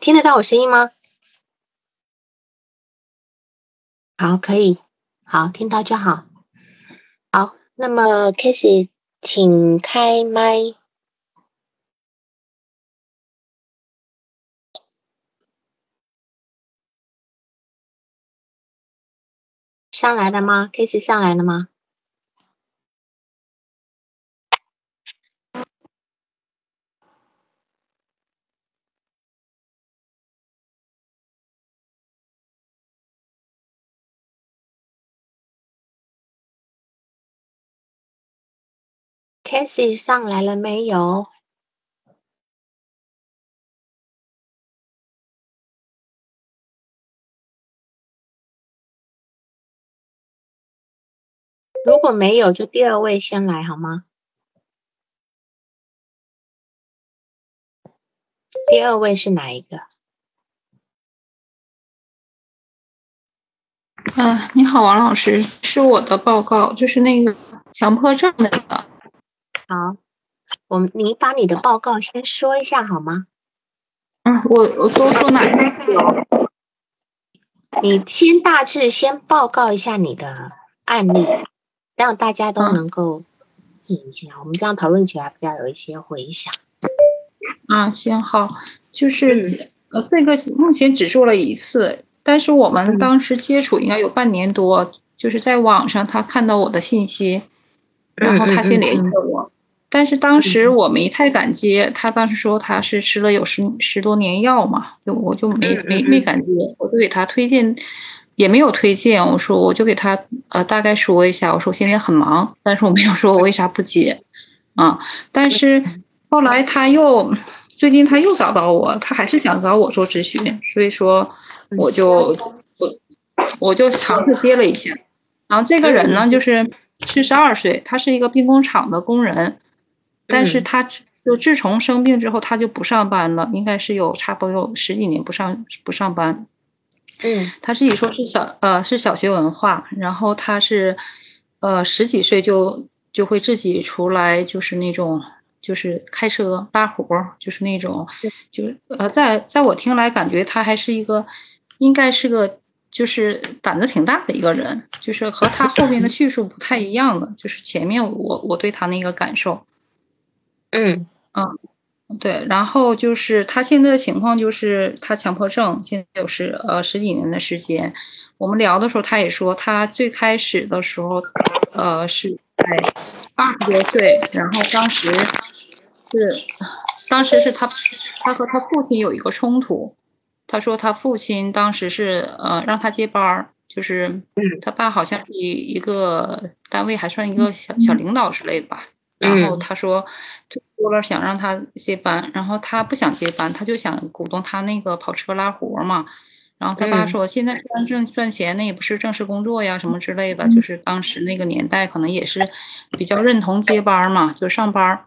听得到我声音吗？好，可以，好，听到就好。好，那么 k a s e y 请开麦。上来了吗 k a s e 上来了吗 C 上来了没有？如果没有，就第二位先来好吗？第二位是哪一个？啊，你好，王老师，是我的报告，就是那个强迫症那个。好，我们您把你的报告先说一下好吗？嗯，我我都说哪些？你先大致先报告一下你的案例，让大家都能够记一下。我们这样讨论起来比较有一些回响。啊，行好，就是呃，这个目前只做了一次，但是我们当时接触应该有半年多，就是在网上他看到我的信息，然后他先联系了我。但是当时我没太敢接，他当时说他是吃了有十十多年药嘛，就我就没没没敢接，我就给他推荐，也没有推荐，我说我就给他呃大概说一下，我说我现在很忙，但是我没有说我为啥不接，啊，但是后来他又最近他又找到我，他还是想找我做咨询，所以说我就我我就尝试接了一下，然后这个人呢就是四十二岁，他是一个兵工厂的工人。但是他就自从生病之后，他就不上班了，应该是有差不多有十几年不上不上班。嗯，他自己说是小呃是小学文化，然后他是呃十几岁就就会自己出来，就是那种就是开车拉活儿，就是那种就是呃在在我听来感觉他还是一个应该是个就是胆子挺大的一个人，就是和他后面的叙述不太一样的，就是前面我我对他那个感受。嗯嗯，对，然后就是他现在的情况就是他强迫症，现在有十呃十几年的时间。我们聊的时候，他也说他最开始的时候，呃是在二十多岁，然后当时是当时是他他和他父亲有一个冲突，他说他父亲当时是呃让他接班儿，就是他爸好像是一个单位还算一个小小领导之类的吧。然后他说，多了想让他接班，然后他不想接班，他就想鼓动他那个跑车拉活嘛。然后他爸说，现在赚挣赚钱，那也不是正式工作呀，什么之类的。就是当时那个年代，可能也是比较认同接班嘛，就上班。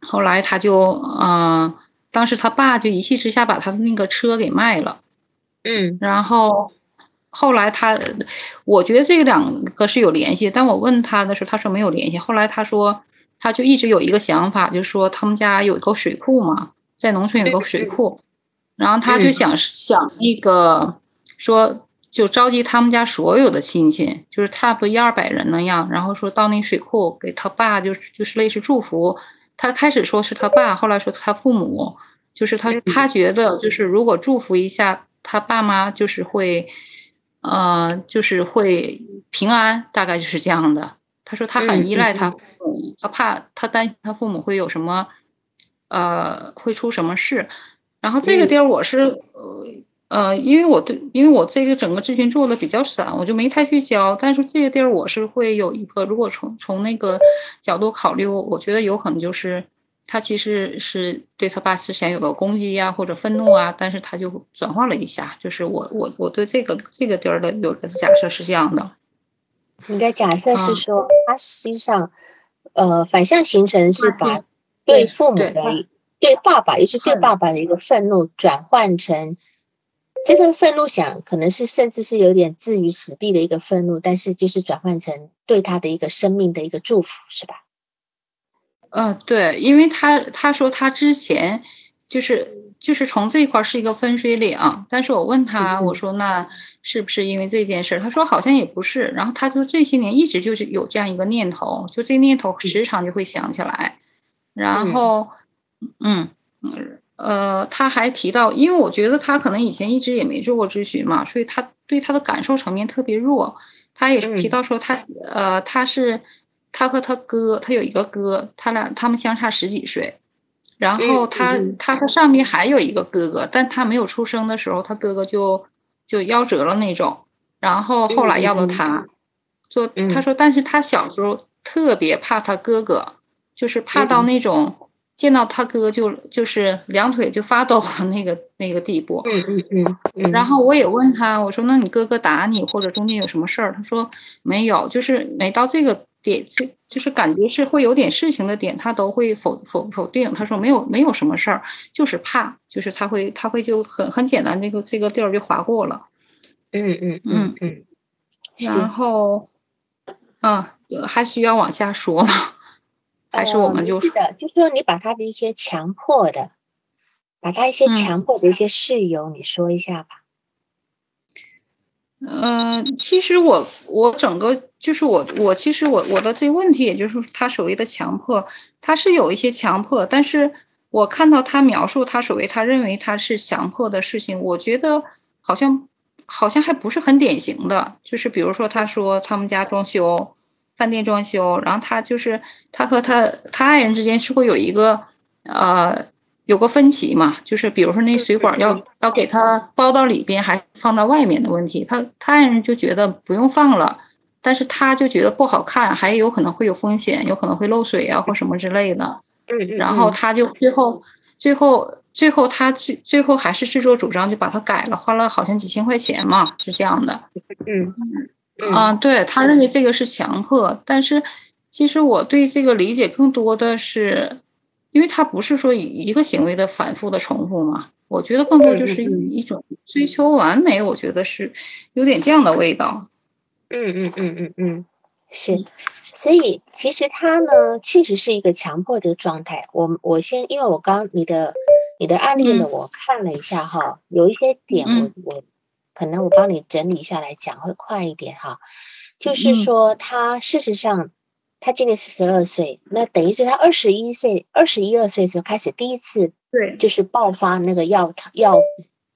后来他就，嗯，当时他爸就一气之下把他的那个车给卖了。嗯，然后。后来他，我觉得这两个是有联系，但我问他的时候，他说没有联系。后来他说，他就一直有一个想法，就是说他们家有一个水库嘛，在农村有个水库，然后他就想想那个说，就召集他们家所有的亲戚，就是差不多一二百人那样，然后说到那水库给他爸，就就是类似祝福。他开始说是他爸，后来说他父母，就是他他觉得就是如果祝福一下他爸妈，就是会。呃，就是会平安，大概就是这样的。他说他很依赖他父母，他怕他担心他父母会有什么，呃，会出什么事。然后这个地儿我是呃呃，因为我对，因为我这个整个咨询做的比较散，我就没太去教。但是这个地儿我是会有一个，如果从从那个角度考虑，我觉得有可能就是。他其实是对他爸之前有个攻击呀，或者愤怒啊，但是他就转化了一下，就是我我我对这个这个地儿的有个假设是这样的。你的假设是说，他实际上，呃，反向形成是把对父母的、对爸爸，也是对爸爸的一个愤怒，转换成这份愤怒，想可能是甚至是有点置于死地的一个愤怒，但是就是转换成对他的一个生命的一个祝福，是吧？嗯，对，因为他他说他之前就是就是从这一块是一个分水岭。但是我问他，我说那是不是因为这件事？他说好像也不是。然后他说这些年一直就是有这样一个念头，就这念头时常就会想起来。然后，嗯，呃，他还提到，因为我觉得他可能以前一直也没做过咨询嘛，所以他对他的感受层面特别弱。他也提到说，他呃，他是他和他哥，他有一个哥，他俩他们相差十几岁。然后他他他上面还有一个哥哥，但他没有出生的时候，他哥哥就就夭折了那种。然后后来要了他，说他说，但是他小时候特别怕他哥哥。就是怕到那种见到他哥就就是两腿就发抖的那个那个地步。嗯嗯嗯。然后我也问他，我说那你哥哥打你或者中间有什么事儿？他说没有，就是没到这个点，就就是感觉是会有点事情的点，他都会否否否定。他说没有没有什么事儿，就是怕，就是他会他会就很很简单，这个这个地儿就划过了。嗯嗯嗯嗯。然后，啊，还需要往下说吗？还是我们就是的，就是说你把他的一些强迫的，把他一些强迫的一些事由，你说一下吧。嗯，其实我我整个就是我我其实我我的这个问题，也就是他所谓的强迫，他是有一些强迫，但是我看到他描述他所谓他认为他是强迫的事情，我觉得好像好像还不是很典型的，就是比如说他说他们家装修。饭店装修，然后他就是他和他他爱人之间是会有一个呃有个分歧嘛，就是比如说那水管要要给它包到里边还放到外面的问题，他他爱人就觉得不用放了，但是他就觉得不好看，还有可能会有风险，有可能会漏水啊或什么之类的。然后他就最后最后最后他最最后还是自作主张就把它改了，花了好像几千块钱嘛，是这样的。嗯。啊，对他认为这个是强迫，但是其实我对这个理解更多的是，因为他不是说一个行为的反复的重复嘛，我觉得更多就是一种追求完美，我觉得是有点这样的味道。嗯嗯嗯嗯嗯，是，所以其实他呢，确实是一个强迫的状态。我我先，因为我刚你的你的案例呢，我看了一下哈，有一些点我我。可能我帮你整理下来讲会快一点哈，就是说他事实上他今年是十二岁，那等于是他二十一岁、二十一二岁的时候开始第一次对，就是爆发那个要他要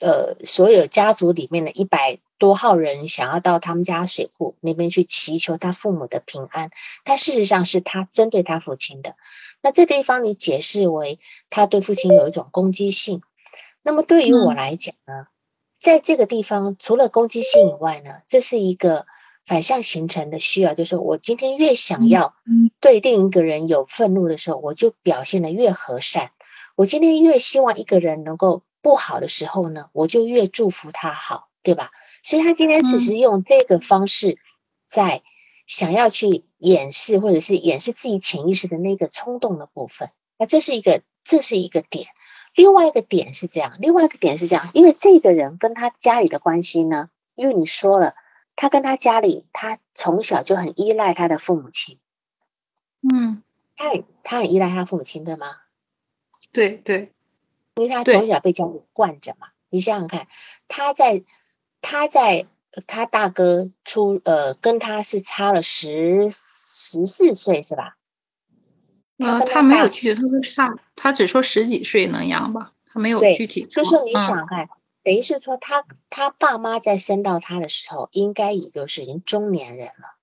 呃所有家族里面的一百多号人想要到他们家水库那边去祈求他父母的平安，但事实上是他针对他父亲的。那这地方你解释为他对父亲有一种攻击性，那么对于我来讲呢？在这个地方，除了攻击性以外呢，这是一个反向形成的需要，就是我今天越想要对另一个人有愤怒的时候，我就表现的越和善；我今天越希望一个人能够不好的时候呢，我就越祝福他好，对吧？所以他今天只是用这个方式在想要去掩饰，或者是掩饰自己潜意识的那个冲动的部分。那这是一个，这是一个点。另外一个点是这样，另外一个点是这样，因为这个人跟他家里的关系呢，因为你说了，他跟他家里，他从小就很依赖他的父母亲，嗯，他很他很依赖他父母亲，对吗？对对，因为他从小被家里惯着嘛。你想想看，他在他在他大哥出呃跟他是差了十十四岁是吧？呃，他没有具体，他说差，他只说十几岁能养吧，他没有具体。就说你想看，等于是说他他爸妈在生到他的时候，应该也就是已经中年人了。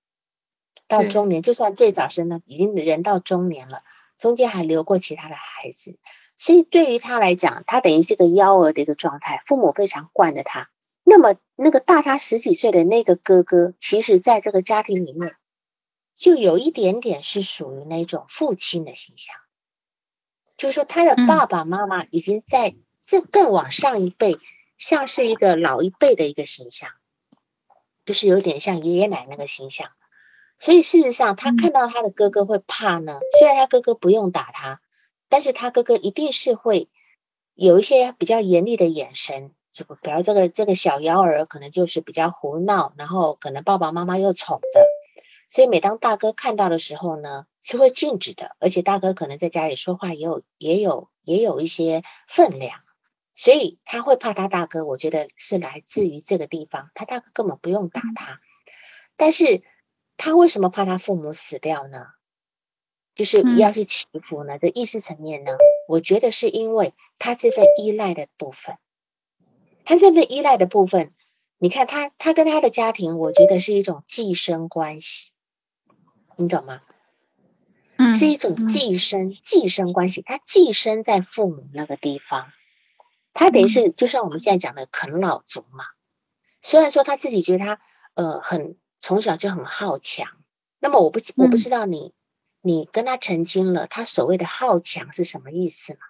到中年，就算最早生的，已经人到中年了，中间还留过其他的孩子，所以对于他来讲，他等于是个幺儿的一个状态，父母非常惯着他。那么那个大他十几岁的那个哥哥，其实在这个家庭里面。就有一点点是属于那种父亲的形象，就是说他的爸爸妈妈已经在这更往上一辈，像是一个老一辈的一个形象，就是有点像爷爷奶奶的形象。所以事实上，他看到他的哥哥会怕呢。虽然他哥哥不用打他，但是他哥哥一定是会有一些比较严厉的眼神。就比如这个这个小幺儿可能就是比较胡闹，然后可能爸爸妈妈又宠着。所以每当大哥看到的时候呢，是会禁止的，而且大哥可能在家里说话也有也有也有一些分量，所以他会怕他大哥，我觉得是来自于这个地方，他大哥根本不用打他，但是他为什么怕他父母死掉呢？就是要去祈福呢？的意识层面呢？我觉得是因为他这份依赖的部分，他这份依赖的部分，你看他，他跟他的家庭，我觉得是一种寄生关系，你懂吗？嗯，是一种寄生寄生关系，他寄生在父母那个地方。他等于是，就像我们现在讲的啃老族嘛。虽然说他自己觉得他呃很从小就很好强，那么我不我不知道你你跟他澄清了，他所谓的好强是什么意思吗？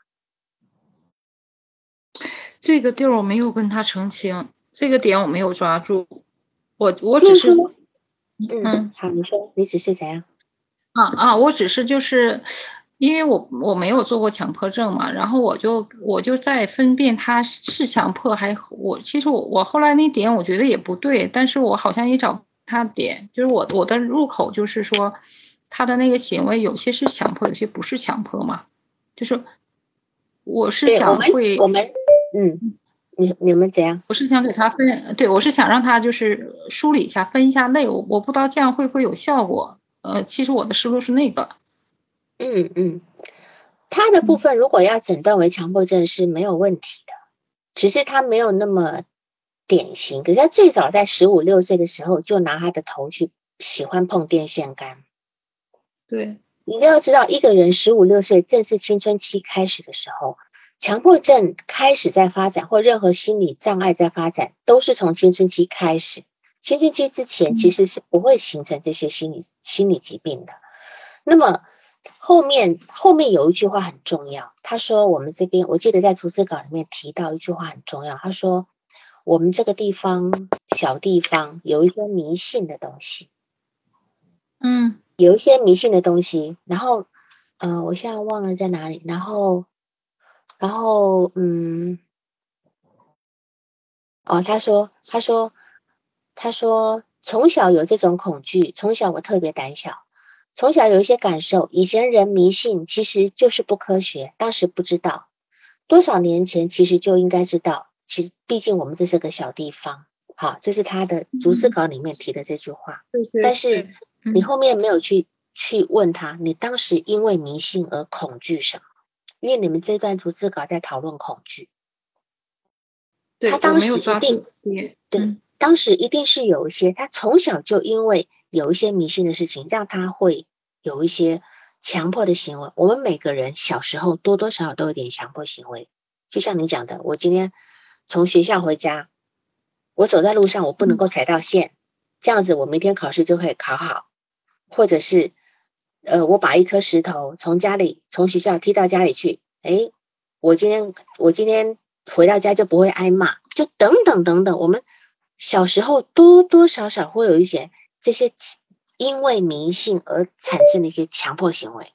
这个地儿我没有跟他澄清，这个点我没有抓住。我我只是嗯，好，你说你只是怎样？啊啊，我只是就是。因为我我没有做过强迫症嘛，然后我就我就在分辨他是强迫还我其实我我后来那点我觉得也不对，但是我好像也找他点，就是我我的入口就是说他的那个行为有些是强迫，有些不是强迫嘛，就是我是想会我们嗯，你你们怎样？我是想给他分，对我是想让他就是梳理一下分一下类，我我不知道这样会不会有效果，呃，其实我的思路是那个。嗯嗯，他的部分如果要诊断为强迫症是没有问题的，只是他没有那么典型。可是他最早在十五六岁的时候就拿他的头去喜欢碰电线杆。对，一定要知道，一个人十五六岁正是青春期开始的时候，强迫症开始在发展，或任何心理障碍在发展，都是从青春期开始。青春期之前其实是不会形成这些心理心理疾病的。那么。后面后面有一句话很重要，他说我们这边我记得在逐字稿里面提到一句话很重要，他说我们这个地方小地方有一些迷信的东西，嗯，有一些迷信的东西，然后呃，我现在忘了在哪里，然后然后嗯，哦，他说他说他说从小有这种恐惧，从小我特别胆小。从小有一些感受，以前人迷信其实就是不科学，当时不知道，多少年前其实就应该知道。其实毕竟我们这是个小地方，好，这是他的逐字稿里面提的这句话。但是你后面没有去去问他，你当时因为迷信而恐惧什么？因为你们这段逐字稿在讨论恐惧。他当时一定对，当时一定是有一些，他从小就因为。有一些迷信的事情，让他会有一些强迫的行为。我们每个人小时候多多少少都有点强迫行为，就像你讲的，我今天从学校回家，我走在路上，我不能够踩到线，这样子我明天考试就会考好。或者是，呃，我把一颗石头从家里从学校踢到家里去，哎，我今天我今天回到家就不会挨骂，就等等等等。我们小时候多多少少会有一些。这些因为迷信而产生的一些强迫行为，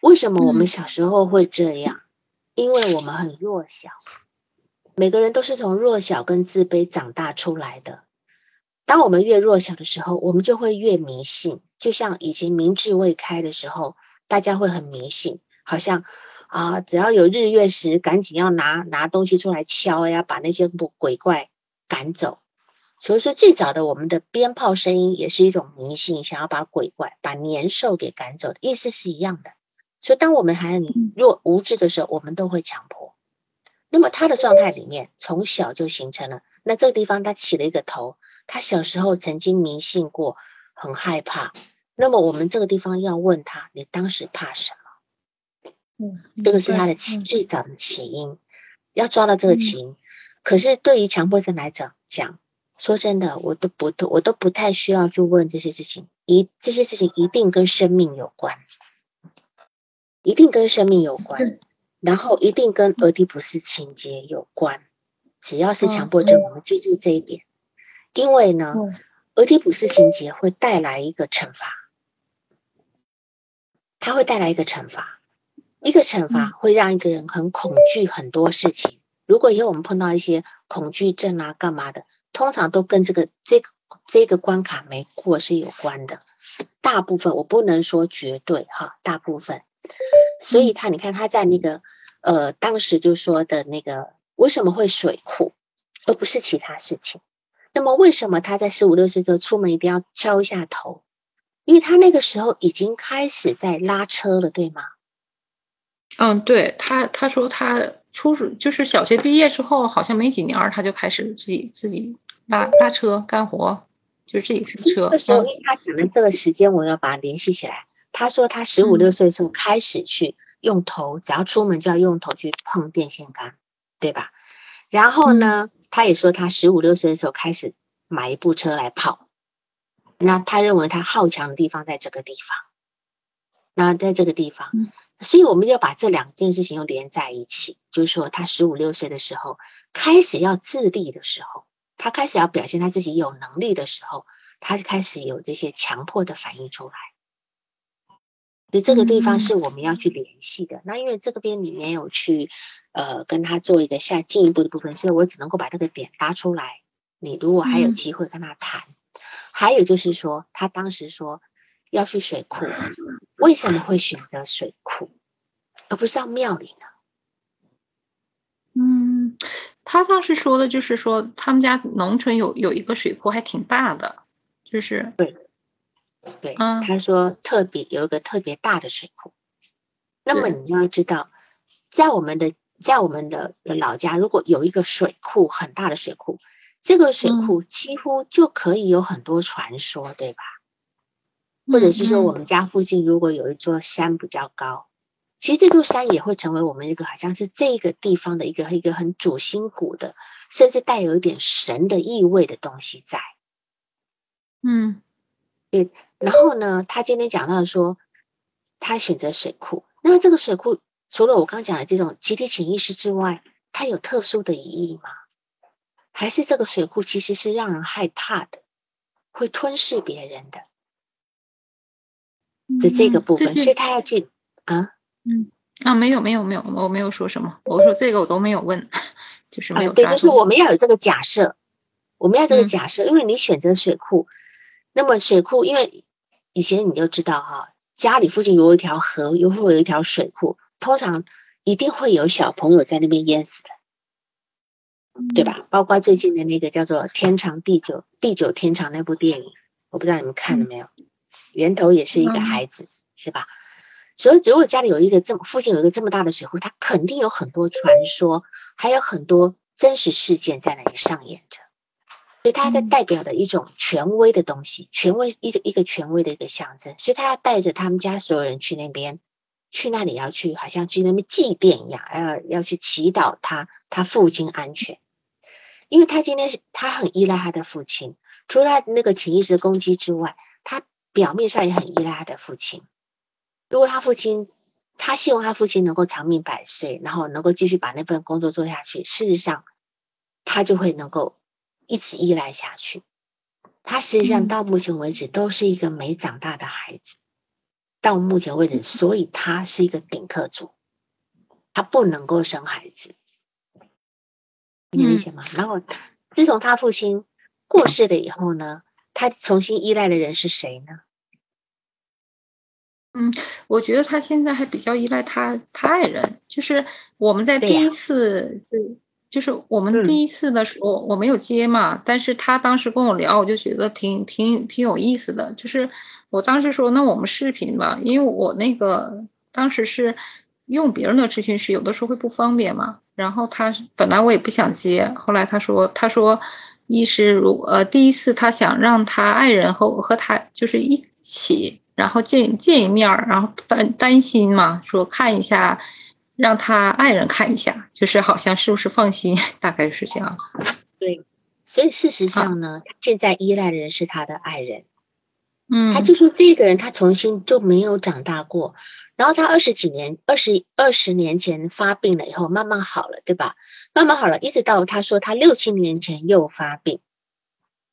为什么我们小时候会这样？因为我们很弱小，每个人都是从弱小跟自卑长大出来的。当我们越弱小的时候，我们就会越迷信。就像以前明智未开的时候，大家会很迷信，好像啊，只要有日月食，赶紧要拿拿东西出来敲呀，把那些不鬼怪赶走。所以说，最早的我们的鞭炮声音也是一种迷信，想要把鬼怪、把年兽给赶走的意思是一样的。所以，当我们还很弱无知的时候，我们都会强迫。那么，他的状态里面从小就形成了。那这个地方他起了一个头，他小时候曾经迷信过，很害怕。那么，我们这个地方要问他，你当时怕什么？嗯，这个是他的起最早的起因，要抓到这个起因。可是，对于强迫症来讲，讲。说真的，我都不都我都不太需要去问这些事情，一这些事情一定跟生命有关，一定跟生命有关，然后一定跟俄狄浦斯情节有关。只要是强迫症，我们记住这一点，因为呢，俄狄浦斯情节会带来一个惩罚，它会带来一个惩罚，一个惩罚会让一个人很恐惧很多事情。如果以后我们碰到一些恐惧症啊，干嘛的？通常都跟这个这个这个关卡没过是有关的，大部分我不能说绝对哈，大部分。所以他你看他在那个呃当时就说的那个为什么会水库，而不是其他事情？那么为什么他在十五六岁的时候出门一定要敲一下头？因为他那个时候已经开始在拉车了，对吗？嗯，对他，他说他初就是小学毕业之后，好像没几年，他就开始自己自己拉拉车干活，就是自己开车。那时候，他讲的这个时间，我要把它联系起来。他说他十五六岁的时候开始去用头，只要出门就要用头去碰电线杆，对吧？然后呢，他也说他十五六岁的时候开始买一部车来跑。那他认为他好强的地方在这个地方，那在这个地方，所以我们要把这两件事情又连在一起，就是说他十五六岁的时候开始要自立的时候，他开始要表现他自己有能力的时候，他开始有这些强迫的反应出来。所以这个地方是我们要去联系的。那因为这个边你没有去呃跟他做一个下进一步的部分，所以我只能够把这个点搭出来。你如果还有机会跟他谈。还有就是说，他当时说要去水库，为什么会选择水库，而不是到庙里呢？嗯，他当时说的就是说，他们家农村有有一个水库，还挺大的，就是对对，嗯，他说特别有一个特别大的水库。那么你要知道，在我们的在我们的老家，如果有一个水库，很大的水库。这个水库几乎就可以有很多传说，对吧？或者是说，我们家附近如果有一座山比较高，其实这座山也会成为我们一个好像是这个地方的一个一个很主心骨的，甚至带有一点神的意味的东西在。嗯，对。然后呢，他今天讲到说，他选择水库，那这个水库除了我刚讲的这种集体潜意识之外，它有特殊的意义吗？还是这个水库其实是让人害怕的，会吞噬别人的的这个部分，所以他要去啊，嗯啊，没有没有没有，我没有说什么，我说这个我都没有问，就是没有对，就是我们要有这个假设，我们要这个假设，因为你选择水库，那么水库，因为以前你就知道哈，家里附近有一条河，又会有一条水库，通常一定会有小朋友在那边淹死的。对吧？包括最近的那个叫做《天长地久》《地久天长》那部电影，我不知道你们看了没有？源头也是一个孩子，是吧？所以，如果家里有一个这么附近有一个这么大的水库，它肯定有很多传说，还有很多真实事件在那里上演着。所以，它在代表的一种权威的东西，权威一个一个权威的一个象征。所以，他要带着他们家所有人去那边。去那里要去，好像去那边祭奠一样，要要去祈祷他他父亲安全，因为他今天是他很依赖他的父亲，除了那个潜意识的攻击之外，他表面上也很依赖他的父亲。如果他父亲，他希望他父亲能够长命百岁，然后能够继续把那份工作做下去，事实上他就会能够一直依赖下去。他实际上到目前为止都是一个没长大的孩子。到目前为止，所以他是一个顶客族，他不能够生孩子，你理解吗？然后自从他父亲过世了以后呢，他重新依赖的人是谁呢？嗯，我觉得他现在还比较依赖他他爱人，就是我们在第一次，对，就是我们第一次的时候我没有接嘛，但是他当时跟我聊，我就觉得挺挺挺有意思的，就是。我当时说，那我们视频吧，因为我那个当时是用别人的咨询师，有的时候会不方便嘛。然后他本来我也不想接，后来他说，他说一是如呃第一次他想让他爱人和和他就是一起，然后见见一面然后担担心嘛，说看一下，让他爱人看一下，就是好像是不是放心，大概是这样。对，所以事实上呢，现在依赖的人是他的爱人。嗯，他就说这个人他重新就没有长大过，然后他二十几年、二十二十年前发病了以后慢慢好了，对吧？慢慢好了，一直到他说他六七年前又发病，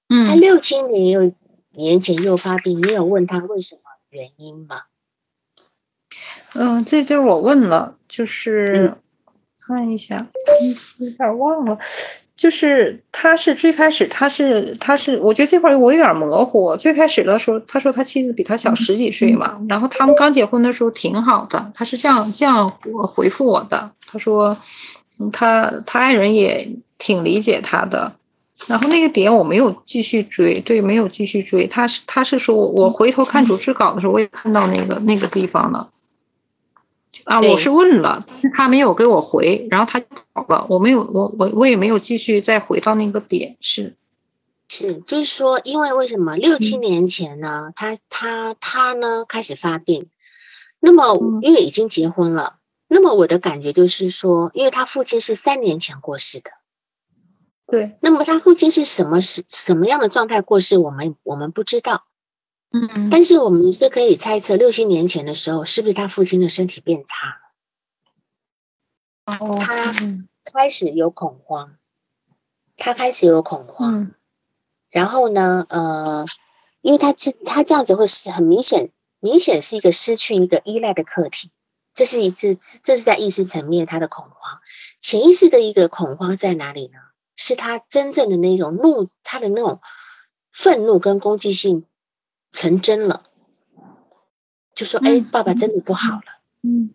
嗯，他六七年又年前又发病，你有问他为什么原因吗？嗯，这地儿我问了，就是看一下，有点忘了。就是他是最开始他是他是我觉得这块我有点模糊。最开始的时候，他说他妻子比他小十几岁嘛，然后他们刚结婚的时候挺好的。他是这样这样回复我的，他说，他他爱人也挺理解他的。然后那个点我没有继续追，对，没有继续追。他是他是说我回头看主持稿的时候，我也看到那个那个地方了。啊，我是问了，但是他没有给我回，然后他跑了，我没有，我我我也没有继续再回到那个点，是是，就是说，因为为什么六七年前呢？他他他呢开始发病，那么因为已经结婚了，那么我的感觉就是说，因为他父亲是三年前过世的。对，那么他父亲是什么是什么样的状态过世？我们我们不知道，嗯，但是我们是可以猜测，六七年前的时候，是不是他父亲的身体变差了？哦，他开始有恐慌，他开始有恐慌，然后呢，呃，因为他这他这样子会是很明显，明显是一个失去一个依赖的客体，这是一次，这是在意识层面他的恐慌，潜意识的一个恐慌在哪里呢？是他真正的那种怒，他的那种愤怒跟攻击性成真了，就说：“哎，爸爸真的不好了。”嗯，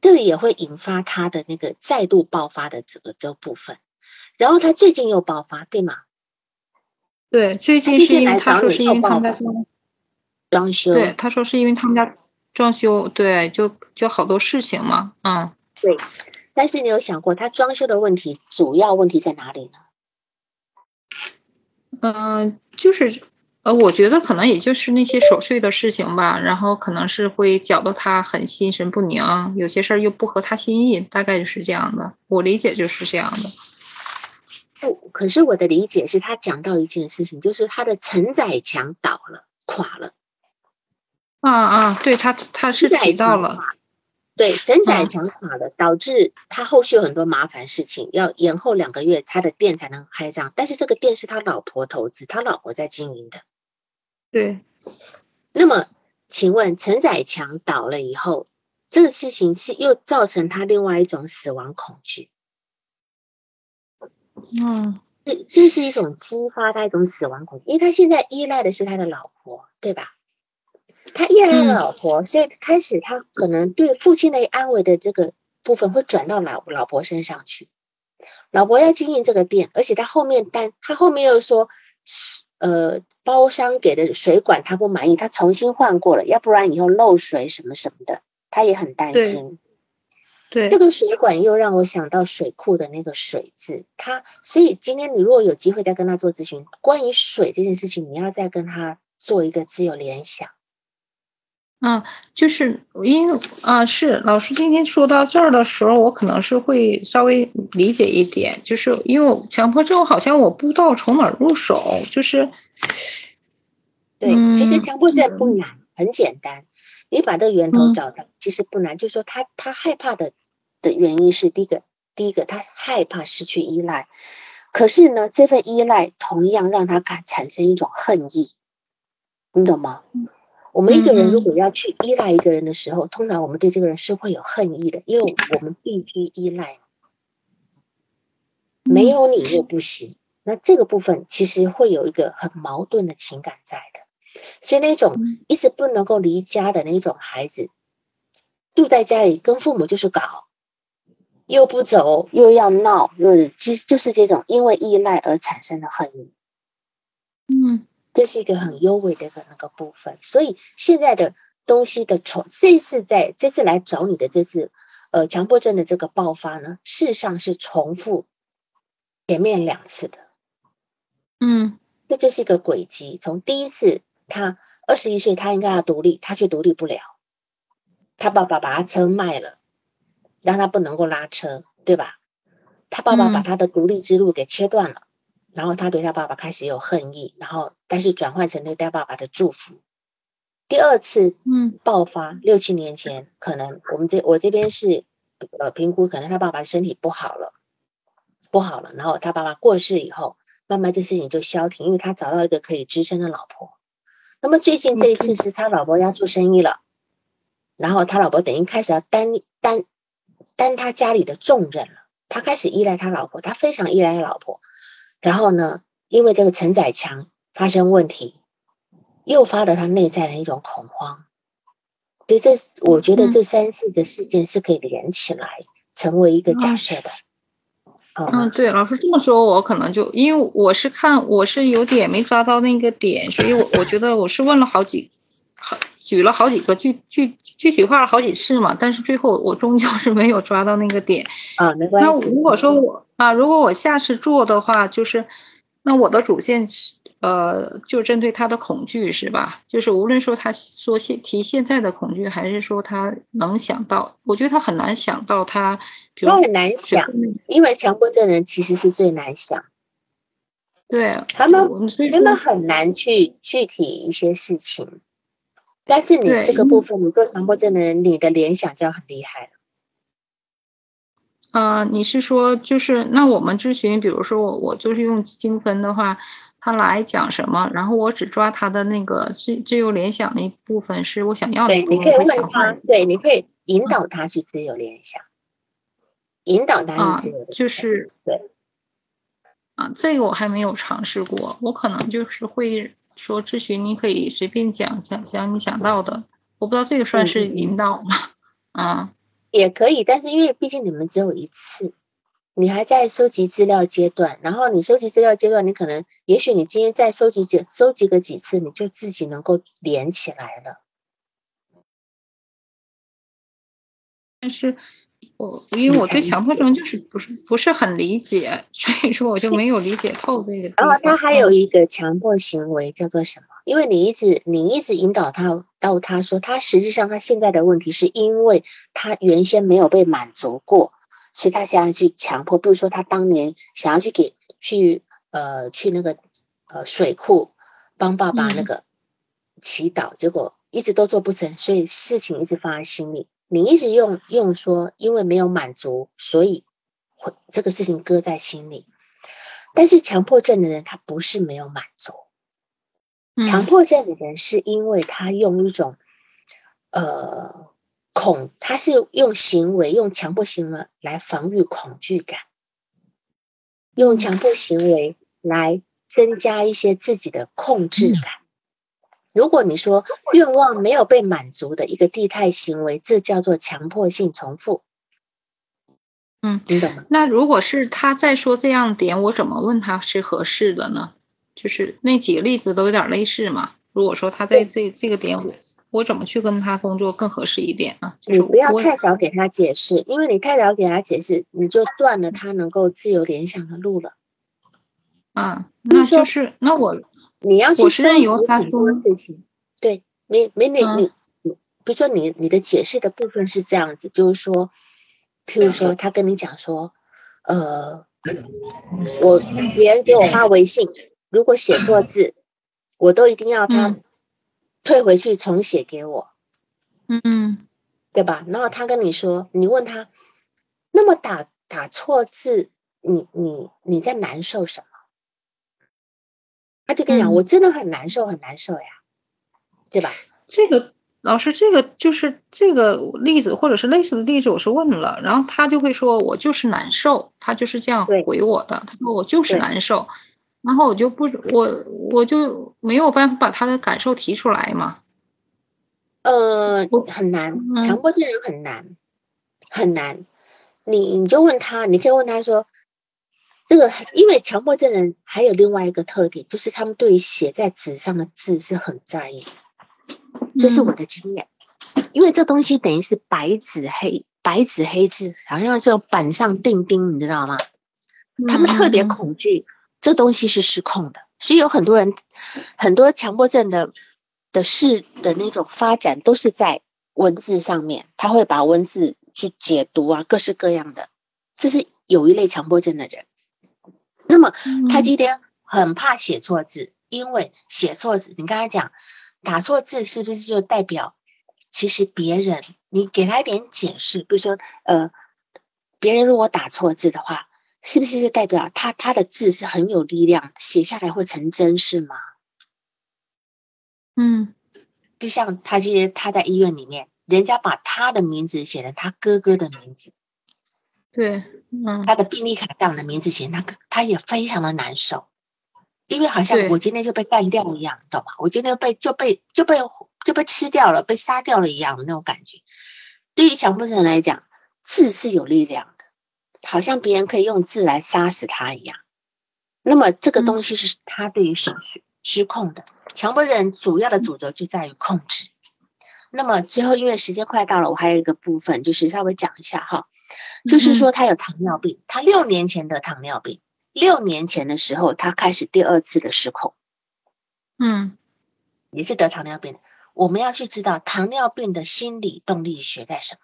这个也会引发他的那个再度爆发的这个这部分。然后他最近又爆发，对吗？对，最近是因为他说是因为他们家装修，对，他说是因为他们家装修，对，就就好多事情嘛，嗯，对。但是你有想过，他装修的问题主要问题在哪里呢？嗯，就是呃，我觉得可能也就是那些琐碎的事情吧，然后可能是会搅得他很心神不宁，有些事儿又不合他心意，大概就是这样的。我理解就是这样的。不，可是我的理解是他讲到一件事情，就是他的承载墙倒了，垮了。啊啊，对他他是提到了。对，承载墙垮了，导致他后续有很多麻烦事情，要延后两个月，他的店才能开张。但是这个店是他老婆投资，他老婆在经营的。对。那么，请问陈载强倒了以后，这个事情是又造成他另外一种死亡恐惧。嗯，这这是一种激发他一种死亡恐惧，因为他现在依赖的是他的老婆，对吧？他依赖老婆，所以开始他可能对父亲的安慰的这个部分会转到老老婆身上去。老婆要经营这个店，而且他后面单，他后面又说，呃，包商给的水管他不满意，他重新换过了，要不然以后漏水什么什么的，他也很担心。对，这个水管又让我想到水库的那个水字，他所以今天你如果有机会再跟他做咨询，关于水这件事情，你要再跟他做一个自由联想。嗯，就是因为啊，是老师今天说到这儿的时候，我可能是会稍微理解一点，就是因为我强迫症，好像我不知道从哪儿入手，就是对，其实强迫症不难，很简单，你把这个源头找到，其实不难。就是说，他他害怕的的原因是第一个，第一个他害怕失去依赖，可是呢，这份依赖同样让他感产生一种恨意，你懂吗？我们一个人如果要去依赖一个人的时候，通常我们对这个人是会有恨意的，因为我们必须依赖，没有你又不行。那这个部分其实会有一个很矛盾的情感在的，所以那种一直不能够离家的那种孩子，住在家里跟父母就是搞，又不走又要闹，又其实就是这种因为依赖而产生的恨意。嗯。这是一个很优美的个那个部分，所以现在的东西的重，这次在这次来找你的这次，呃，强迫症的这个爆发呢，事实上是重复前面两次的，嗯，这就是一个轨迹。从第一次他二十一岁，他应该要独立，他却独立不了，他爸爸把他车卖了，让他不能够拉车，对吧？他爸爸把他的独立之路给切断了。然后他对他爸爸开始有恨意，然后但是转换成对他爸爸的祝福。第二次，嗯，爆发六七年前，可能我们这我这边是呃评估，可能他爸爸身体不好了，不好了。然后他爸爸过世以后，慢慢这事情就消停，因为他找到一个可以支撑的老婆。那么最近这一次是他老婆要做生意了，然后他老婆等于开始要担担担他家里的重任了，他开始依赖他老婆，他非常依赖他老婆。然后呢？因为这个承载墙发生问题，诱发了他内在的一种恐慌。所以这我觉得这三次的事件是可以连起来，成为一个假设的。嗯，对，老师这么说，我可能就因为我是看我是有点没抓到那个点，所以我我觉得我是问了好几，好举了好几个具具具体化了好几次嘛，但是最后我终究是没有抓到那个点。啊，没关系。那如果说我啊，如果我下次做的话，就是那我的主线呃，就针对他的恐惧是吧？就是无论说他说现提现在的恐惧，还是说他能想到，我觉得他很难想到他，他很难想，因为强迫症人其实是最难想，对他们他们很难去具体一些事情，但是你这个部分，你做强迫症的人，你的联想就要很厉害了。啊，你是说就是那我们咨询，比如说我我就是用精分的话。他来讲什么，然后我只抓他的那个自自由联想那部分是我想要的。对，你可以问他，对，你可以引导他去自由联想，引导他去自由。就是对，啊，这个我还没有尝试过，我可能就是会说咨询，你可以随便讲讲讲你想到的，我不知道这个算是引导吗？啊，也可以，但是因为毕竟你们只有一次。你还在收集资料阶段，然后你收集资料阶段，你可能，也许你今天再收集几收集个几次，你就自己能够连起来了。但是，我因为我对强迫症就是不是不是很理解，所以说我就没有理解透这个。然后他还有一个强迫行为叫做什么？因为你一直你一直引导他到他说，他实际上他现在的问题是因为他原先没有被满足过。所以他想要去强迫，比如说他当年想要去给去呃去那个呃水库帮爸爸那个祈祷，结果一直都做不成，所以事情一直放在心里。你一直用用说，因为没有满足，所以会这个事情搁在心里。但是强迫症的人他不是没有满足，强迫症的人是因为他用一种呃。恐，他是用行为，用强迫行为来防御恐惧感，用强迫行为来增加一些自己的控制感。如果你说愿望没有被满足的一个地态行为，这叫做强迫性重复。嗯，你懂吗？那如果是他在说这样点，我怎么问他是合适的呢？就是那几个例子都有点类似嘛。如果说他在这这个点我。我怎么去跟他工作更合适一点呢？就是不要太早给他解释，因为你太早给他解释，你就断了他能够自由联想的路了。嗯，那就是那我你要去深由他说事情。对，你没你你你，比如说你你的解释的部分是这样子，就是说，譬如说他跟你讲说，呃，我别人给我发微信，如果写错字，我都一定要他。退回去重写给我，嗯，对吧？然后他跟你说，你问他，那么打打错字，你你你在难受什么？他就跟你讲，我真的很难受，很难受呀，对吧？这个老师，这个就是这个例子，或者是类似的例子，我是问了，然后他就会说我就是难受，他就是这样回我的，他说我就是难受。然后我就不我我就没有办法把他的感受提出来嘛。呃，很难，强迫症人很难，很难。你你就问他，你可以问他说，这个因为强迫症人还有另外一个特点，就是他们对于写在纸上的字是很在意。这是我的经验，因为这东西等于是白纸黑白纸黑字，好像这种板上钉钉，你知道吗？他们特别恐惧。这东西是失控的，所以有很多人，很多强迫症的的事的那种发展都是在文字上面，他会把文字去解读啊，各式各样的。这是有一类强迫症的人，那么他今天很怕写错字，因为写错字，你刚才讲打错字是不是就代表其实别人你给他一点解释，比如说呃，别人如果打错字的话。是不是就代表他他的字是很有力量，写下来会成真，是吗？嗯，就像他今天他在医院里面，人家把他的名字写成他哥哥的名字，对，嗯，他的病历卡上的名字写他他也非常的难受，因为好像我今天就被干掉一样，懂吗？我今天被就被就被就被吃掉了，被杀掉了一样的那种感觉。对于强迫症来讲。字是有力量的，好像别人可以用字来杀死他一样。那么这个东西是他对于失失控的。强迫症主要的主轴就在于控制。那么最后因为时间快到了，我还有一个部分就是稍微讲一下哈，就是说他有糖尿病，他六年前得糖尿病，六年前的时候他开始第二次的失控，嗯，也是得糖尿病的。我们要去知道糖尿病的心理动力学在什么。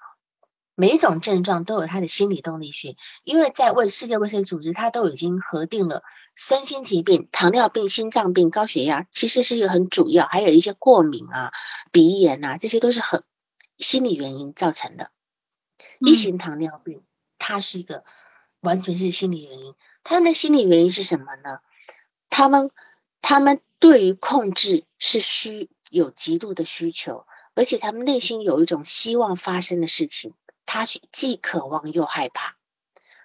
每一种症状都有它的心理动力学，因为在卫世界卫生组织，它都已经核定了身心疾病、糖尿病、心脏病、高血压，其实是一个很主要，还有一些过敏啊、鼻炎啊，这些都是很心理原因造成的。一型糖尿病它是一个完全是心理原因，他们的心理原因是什么呢？他们他们对于控制是需有极度的需求，而且他们内心有一种希望发生的事情。他既渴望又害怕，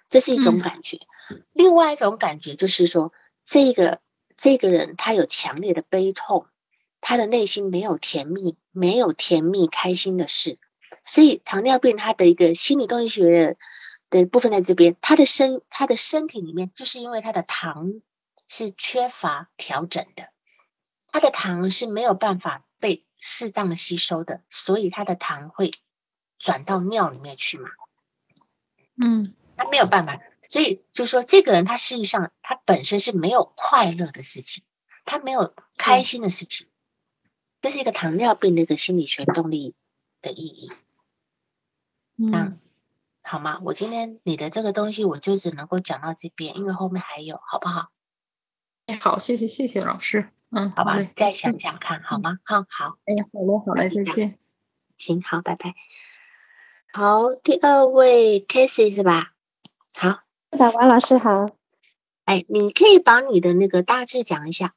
这是一种感觉。另外一种感觉就是说，这个这个人他有强烈的悲痛，他的内心没有甜蜜，没有甜蜜开心的事。所以糖尿病它的一个心理动力学的的部分在这边，他的身他的身体里面就是因为他的糖是缺乏调整的，他的糖是没有办法被适当的吸收的，所以他的糖会。转到尿里面去嘛？嗯，他没有办法，所以就说这个人他实际上他本身是没有快乐的事情，他没有开心的事情，这是一个糖尿病的一个心理学动力的意义。嗯，好吗？我今天你的这个东西我就只能够讲到这边，因为后面还有，好不好？哎，好，谢谢谢谢老师。嗯，好吧，再想想看好吗？好好。哎，好嘞，好嘞，再见。行，好，拜拜。好，第二位 Casey 是吧？好，是的，王老师好。哎，你可以把你的那个大致讲一下。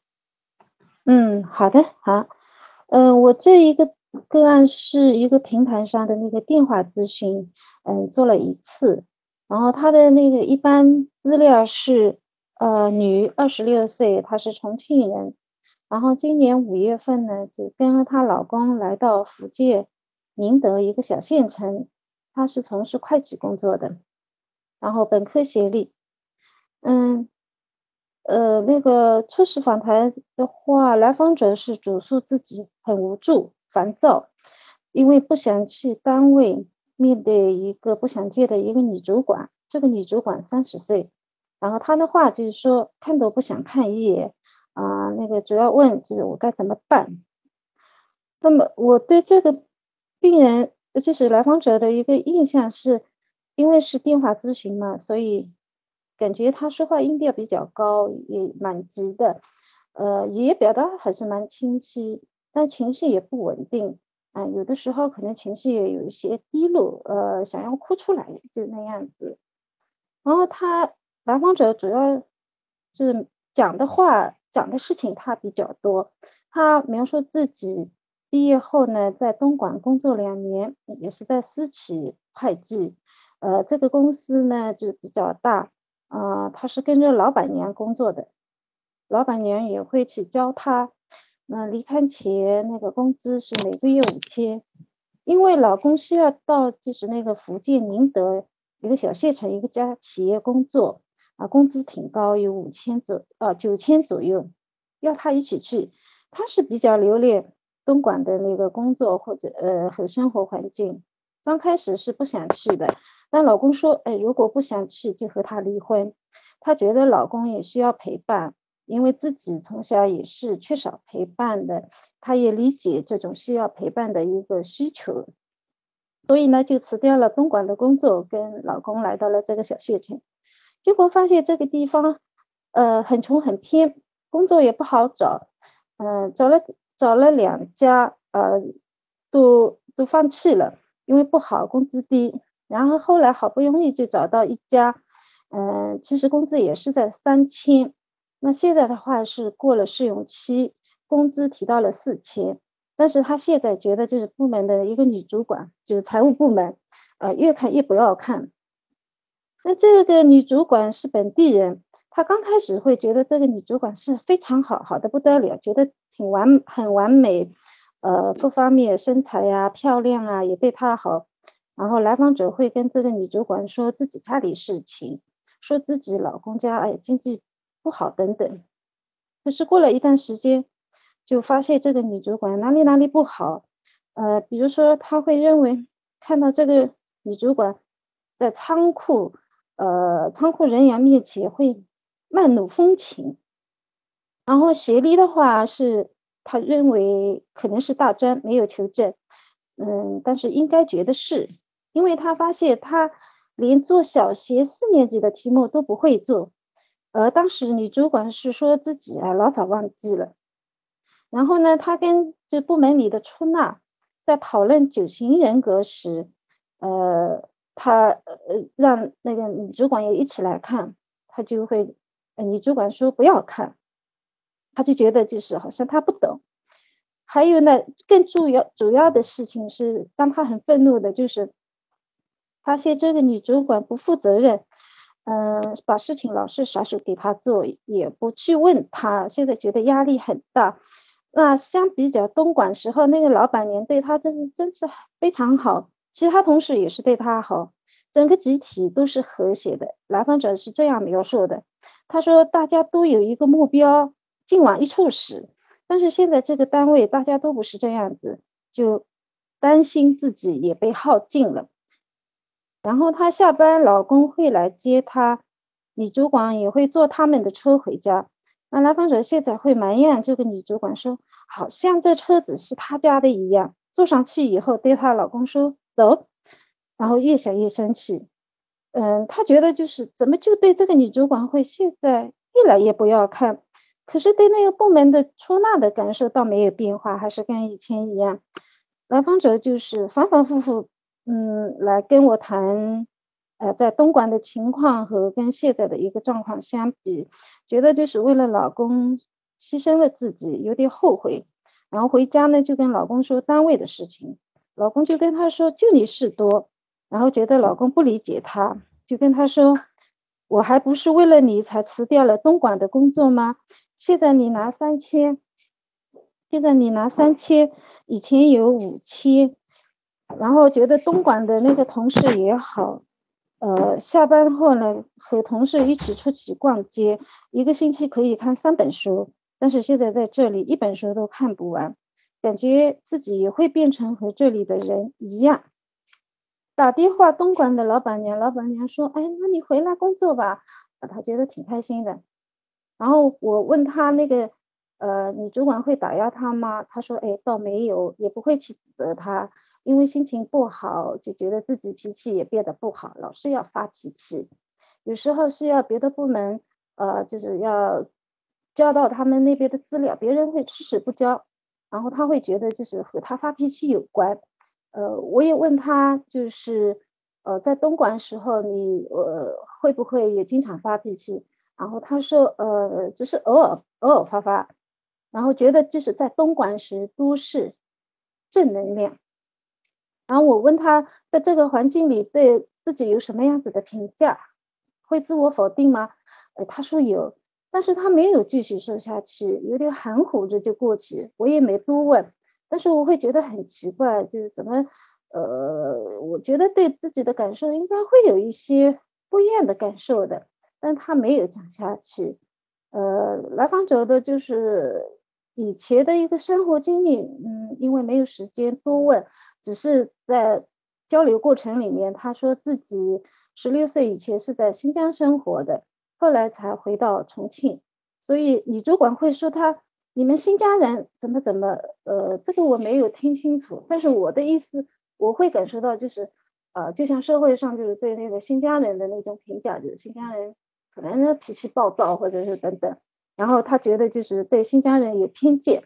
嗯，好的，好。嗯，我这一个个案是一个平台上的那个电话咨询，嗯，做了一次。然后他的那个一般资料是，呃，女，二十六岁，她是重庆人。然后今年五月份呢，就跟她老公来到福建宁德一个小县城。她是从事会计工作的，然后本科学历，嗯，呃，那个初始访谈的话，来访者是主诉自己很无助、烦躁，因为不想去单位面对一个不想见的一个女主管，这个女主管三十岁，然后她的话就是说看都不想看一眼啊，那个主要问就是我该怎么办？那么我对这个病人。就是来访者的一个印象是，因为是电话咨询嘛，所以感觉他说话音调比较高，也蛮急的，呃，也表达还是蛮清晰，但情绪也不稳定啊，有的时候可能情绪也有一些低落，呃，想要哭出来就那样子。然后他来访者主要就是讲的话，讲的事情他比较多，他描述自己。毕业后呢，在东莞工作两年，也是在私企会计。呃，这个公司呢就比较大，啊，他是跟着老板娘工作的，老板娘也会去教他。那离开前那个工资是每个月五千，因为老公需要到就是那个福建宁德一个小县城一个家企业工作，啊，工资挺高，有五千左啊九千左右，要他一起去，他是比较留恋。东莞的那个工作或者呃和生活环境，刚开始是不想去的，但老公说，哎，如果不想去就和他离婚。她觉得老公也需要陪伴，因为自己从小也是缺少陪伴的，她也理解这种需要陪伴的一个需求，所以呢就辞掉了东莞的工作，跟老公来到了这个小县城。结果发现这个地方，呃，很穷很偏，工作也不好找，嗯，找了。找了两家，呃，都都放弃了，因为不好，工资低。然后后来好不容易就找到一家，嗯，其实工资也是在三千。那现在的话是过了试用期，工资提到了四千。但是他现在觉得就是部门的一个女主管，就是财务部门，呃，越看越不要看。那这个女主管是本地人，他刚开始会觉得这个女主管是非常好，好的不得了，觉得。挺完很完美，呃，各方面身材呀漂亮啊，也对她好，然后来访者会跟这个女主管说自己家里事情，说自己老公家哎经济不好等等。可是过了一段时间，就发现这个女主管哪里哪里不好，呃，比如说他会认为看到这个女主管在仓库，呃，仓库人员面前会卖弄风情，然后协力的话是他认为可能是大专没有求证，嗯，但是应该觉得是。因为他发现他连做小学四年级的题目都不会做，而当时女主管是说自己啊老早忘记了。然后呢，他跟这部门里的出纳在讨论九型人格时，呃，他呃让那个女主管也一起来看，他就会，女主管说不要看，他就觉得就是好像他不懂。还有呢，更主要主要的事情是，让他很愤怒的就是。发现这个女主管不负责任，嗯，把事情老是甩手给他做，也不去问他，现在觉得压力很大。那相比较东莞时候，那个老板娘对他真是真是非常好，其他同事也是对他好，整个集体都是和谐的。来访者是这样描述的，他说大家都有一个目标，劲往一处使。但是现在这个单位大家都不是这样子，就担心自己也被耗尽了。然后她下班，老公会来接她，女主管也会坐他们的车回家。那来访者现在会埋怨这个女主管说，好像这车子是她家的一样。坐上去以后，对她老公说走，然后越想越生气。嗯，她觉得就是怎么就对这个女主管会现在越来越不要看，可是对那个部门的出纳的感受倒没有变化，还是跟以前一样。来访者就是反反复复。嗯，来跟我谈，呃，在东莞的情况和跟现在的一个状况相比，觉得就是为了老公牺牲了自己，有点后悔。然后回家呢，就跟老公说单位的事情，老公就跟他说就你事多，然后觉得老公不理解他，就跟他说，我还不是为了你才辞掉了东莞的工作吗？现在你拿三千，现在你拿三千，以前有五千。然后觉得东莞的那个同事也好，呃，下班后呢和同事一起出去逛街，一个星期可以看三本书，但是现在在这里一本书都看不完，感觉自己也会变成和这里的人一样。打电话东莞的老板娘，老板娘说：“哎，那你回来工作吧。”啊，他觉得挺开心的。然后我问他那个，呃，你主管会打压他吗？他说：“哎，倒没有，也不会去指责他。”因为心情不好，就觉得自己脾气也变得不好，老是要发脾气。有时候是要别的部门，呃，就是要交到他们那边的资料，别人会迟迟不交，然后他会觉得就是和他发脾气有关。呃，我也问他，就是呃，在东莞时候，你呃会不会也经常发脾气？然后他说，呃，只是偶尔偶尔发发，然后觉得就是在东莞时都是正能量。然后我问他在这个环境里对自己有什么样子的评价，会自我否定吗？呃，他说有，但是他没有继续说下去，有点含糊着就过去，我也没多问。但是我会觉得很奇怪，就是怎么，呃，我觉得对自己的感受应该会有一些不一样的感受的，但他没有讲下去。呃，来访者的就是以前的一个生活经历，嗯，因为没有时间多问。只是在交流过程里面，他说自己十六岁以前是在新疆生活的，后来才回到重庆。所以女主管会说他，你们新疆人怎么怎么，呃，这个我没有听清楚。但是我的意思，我会感受到就是，呃，就像社会上就是对那个新疆人的那种评价，就是新疆人可能脾气暴躁或者是等等。然后他觉得就是对新疆人有偏见，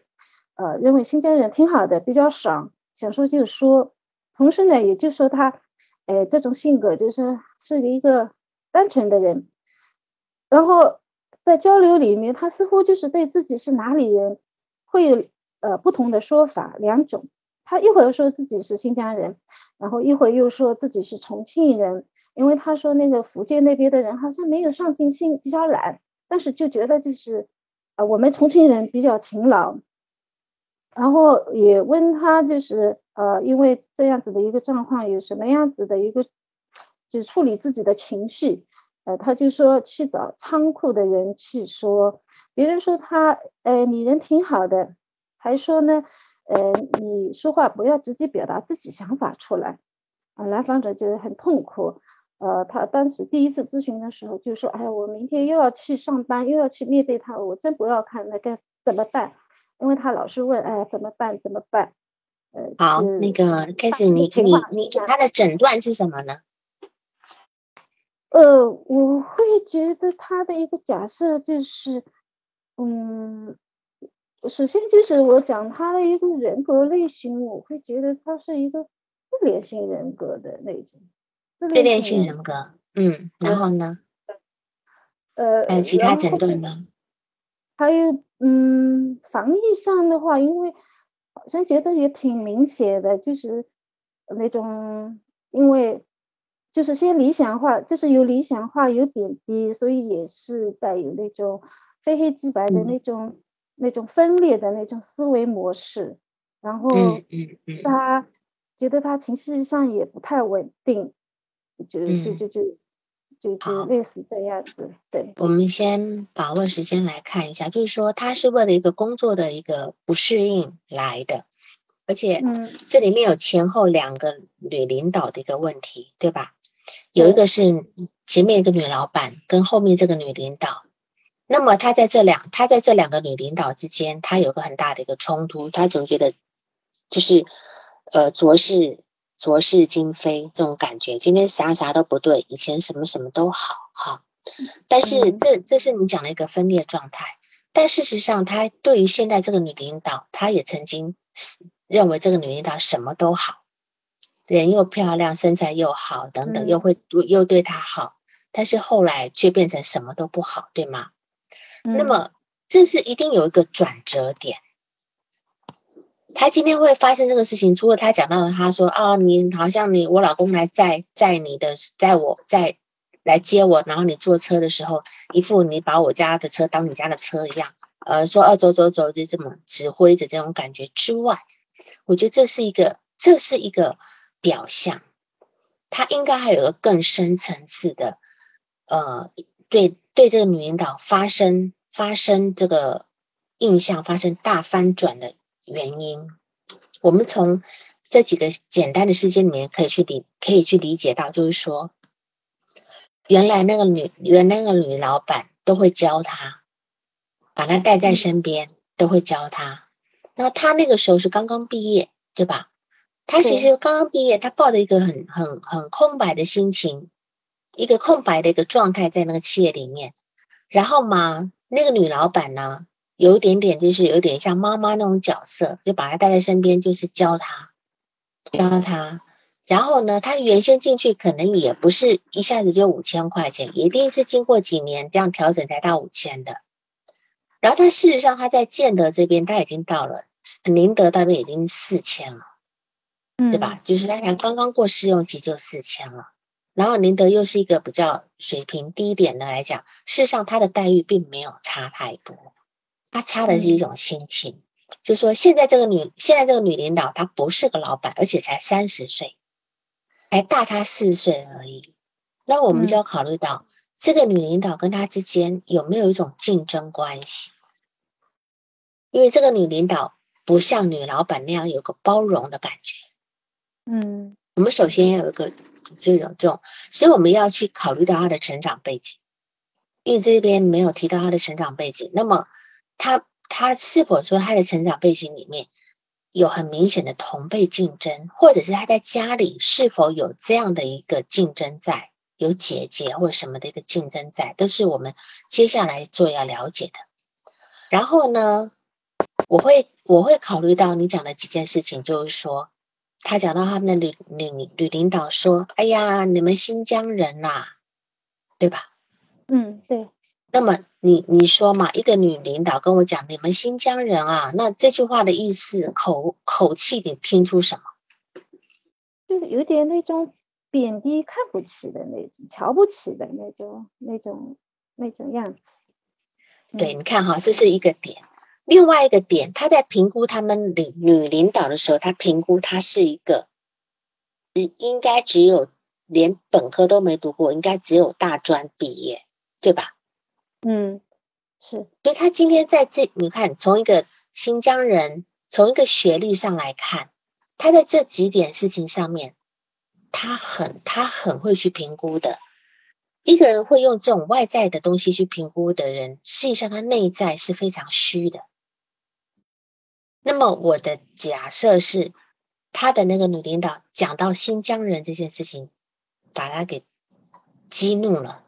呃，认为新疆人挺好的，比较爽。想说就说，同时呢，也就说他，哎，这种性格就是是一个单纯的人。然后在交流里面，他似乎就是对自己是哪里人，会有呃不同的说法两种。他一会儿说自己是新疆人，然后一会儿又说自己是重庆人，因为他说那个福建那边的人好像没有上进心，比较懒，但是就觉得就是啊，我们重庆人比较勤劳。然后也问他，就是呃，因为这样子的一个状况，有什么样子的一个，就处理自己的情绪，呃，他就说去找仓库的人去说，别人说他，呃，你人挺好的，还说呢，呃，你说话不要直接表达自己想法出来，啊，来访者就很痛苦，呃，他当时第一次咨询的时候就说，哎呀，我明天又要去上班，又要去面对他，我真不要看那该怎么办？因为他老是问，哎，怎么办？怎么办？呃，好，那个开始，你你你他的诊断是什么呢？呃，我会觉得他的一个假设就是，嗯，首先就是我讲他的一个人格类型，我会觉得他是一个自恋性人格的那种。自恋性人格，嗯，然后呢？呃，还有其他诊断吗？还有。嗯，防疫上的话，因为好像觉得也挺明显的，就是那种，因为就是先理想化，就是有理想化，有贬低，所以也是带有那种非黑即白的那种那种分裂的那种思维模式。然后他觉得他情绪上也不太稳定，就就就就。就类似这样子，对。我们先把握时间来看一下，就是说他是为了一个工作的一个不适应来的，而且这里面有前后两个女领导的一个问题，对吧？有一个是前面一个女老板跟后面这个女领导，那么他在这两他在这两个女领导之间，他有个很大的一个冲突，他总觉得就是呃浊世。浊世今非这种感觉，今天啥啥都不对，以前什么什么都好，哈。但是这这是你讲的一个分裂状态。但事实上，他对于现在这个女领导，他也曾经认为这个女领导什么都好，人又漂亮，身材又好，等等，又会又对她好。但是后来却变成什么都不好，对吗？那么这是一定有一个转折点。他今天会发生这个事情，除了他讲到了，他说：“哦，你好像你我老公来载载你的，载我载来接我，然后你坐车的时候，一副你把我家的车当你家的车一样，呃，说哦走走走，就这么指挥着这种感觉之外，我觉得这是一个这是一个表象，他应该还有个更深层次的，呃，对对这个女领导发生发生这个印象发生大翻转的。”原因，我们从这几个简单的事件里面可以去理，可以去理解到，就是说，原来那个女，原来那个女老板都会教他，把他带在身边，都会教他。那他那个时候是刚刚毕业，对吧？他其实刚刚毕业，他抱着一个很很很空白的心情，一个空白的一个状态在那个企业里面。然后嘛，那个女老板呢？有一点点，就是有点像妈妈那种角色，就把他带在身边，就是教他，教他。然后呢，他原先进去可能也不是一下子就五千块钱，一定是经过几年这样调整才到五千的。然后他事实上他在建德这边他已经到了，宁德那边已经四千了，对吧？就是他才刚刚过试用期就四千了。然后宁德又是一个比较水平低一点的来讲，事实上他的待遇并没有差太多。他差的是一种心情，就说现在这个女，现在这个女领导她不是个老板，而且才三十岁，还大她四岁而已。那我们就要考虑到这个女领导跟她之间有没有一种竞争关系？因为这个女领导不像女老板那样有个包容的感觉。嗯，我们首先要有一个这种这种，所以我们要去考虑到她的成长背景，因为这边没有提到她的成长背景，那么。他他是否说他的成长背景里面有很明显的同辈竞争，或者是他在家里是否有这样的一个竞争在，有姐姐或什么的一个竞争在，都是我们接下来做要了解的。然后呢，我会我会考虑到你讲的几件事情，就是说他讲到他们的女女女领导说：“哎呀，你们新疆人呐，对吧？”嗯，对。那么你你说嘛，一个女领导跟我讲，你们新疆人啊，那这句话的意思口口气，你听出什么？就是有点那种贬低、看不起的那种，瞧不起的那种、那种、那种样子。对，你看哈，这是一个点。另外一个点，他在评估他们领女领导的时候，他评估他是一个，只应该只有连本科都没读过，应该只有大专毕业，对吧？嗯，是。所以他今天在这，你看，从一个新疆人，从一个学历上来看，他在这几点事情上面，他很他很会去评估的。一个人会用这种外在的东西去评估的人，实际上他内在是非常虚的。那么我的假设是，他的那个女领导讲到新疆人这件事情，把他给激怒了。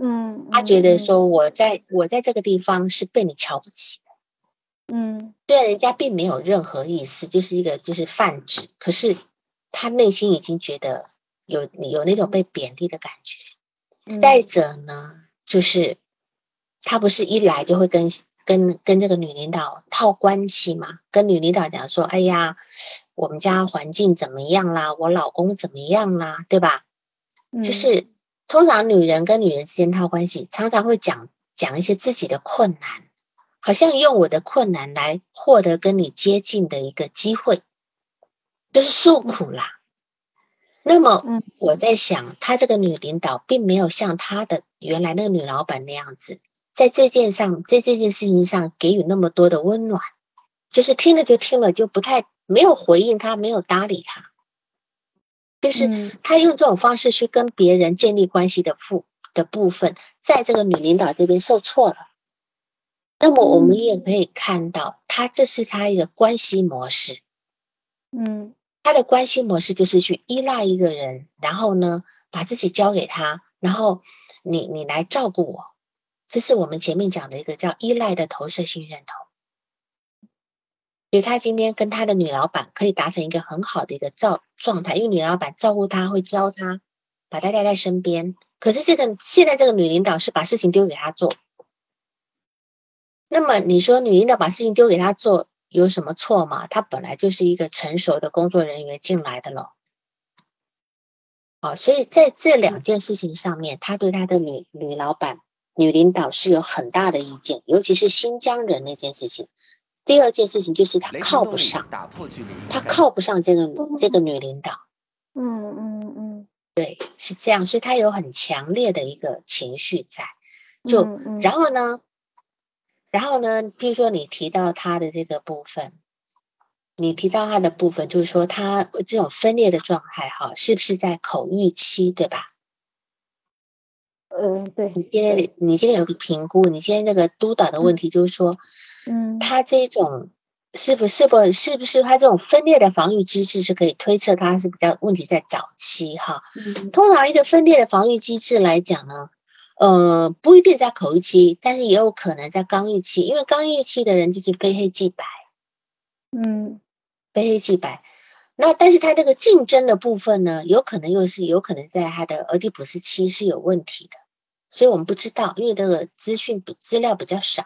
嗯，他觉得说我在我在这个地方是被你瞧不起的。嗯，虽然人家并没有任何意思，就是一个就是泛指，可是他内心已经觉得有有那种被贬低的感觉。再者呢，就是他不是一来就会跟跟跟这个女领导套关系嘛？跟女领导讲说：“哎呀，我们家环境怎么样啦？我老公怎么样啦？对吧？”就是通常女人跟女人之间套关系，常常会讲讲一些自己的困难，好像用我的困难来获得跟你接近的一个机会，就是诉苦啦。那么我在想，她这个女领导并没有像她的原来那个女老板那样子，在这件上，在这件事情上给予那么多的温暖，就是听了就听了，就不太没有回应她，没有搭理她，就是他用这种方式去跟别人建立关系的部的部分，在这个女领导这边受挫了。那么我们也可以看到，他这是他一个关系模式，嗯。他的关系模式就是去依赖一个人，然后呢，把自己交给他，然后你你来照顾我，这是我们前面讲的一个叫依赖的投射性认同。所以他今天跟他的女老板可以达成一个很好的一个照状态，因为女老板照顾他，会教他，把他带在身边。可是这个现在这个女领导是把事情丢给他做，那么你说女领导把事情丢给他做？有什么错吗？他本来就是一个成熟的工作人员进来的了，好，所以在这两件事情上面，他对他的女女老板、女领导是有很大的意见，尤其是新疆人那件事情。第二件事情就是他靠不上，他靠不上这个这个女领导。嗯嗯嗯，对，是这样，所以他有很强烈的一个情绪在。就然后呢？然后呢？譬如说，你提到他的这个部分，你提到他的部分，就是说他这种分裂的状态，哈，是不是在口欲期，对吧？嗯，对。你今天你今天有个评估，你今天那个督导的问题就是说，嗯，他这种是不是不是不是他这种分裂的防御机制是可以推测他是比较问题在早期哈？通常一个分裂的防御机制来讲呢？呃，不一定在口欲期，但是也有可能在刚欲期，因为刚欲期的人就是非黑即白，嗯，非黑即白。那但是他这个竞争的部分呢，有可能又是有可能在他的俄狄浦斯期是有问题的，所以我们不知道，因为这个资讯比资料比较少。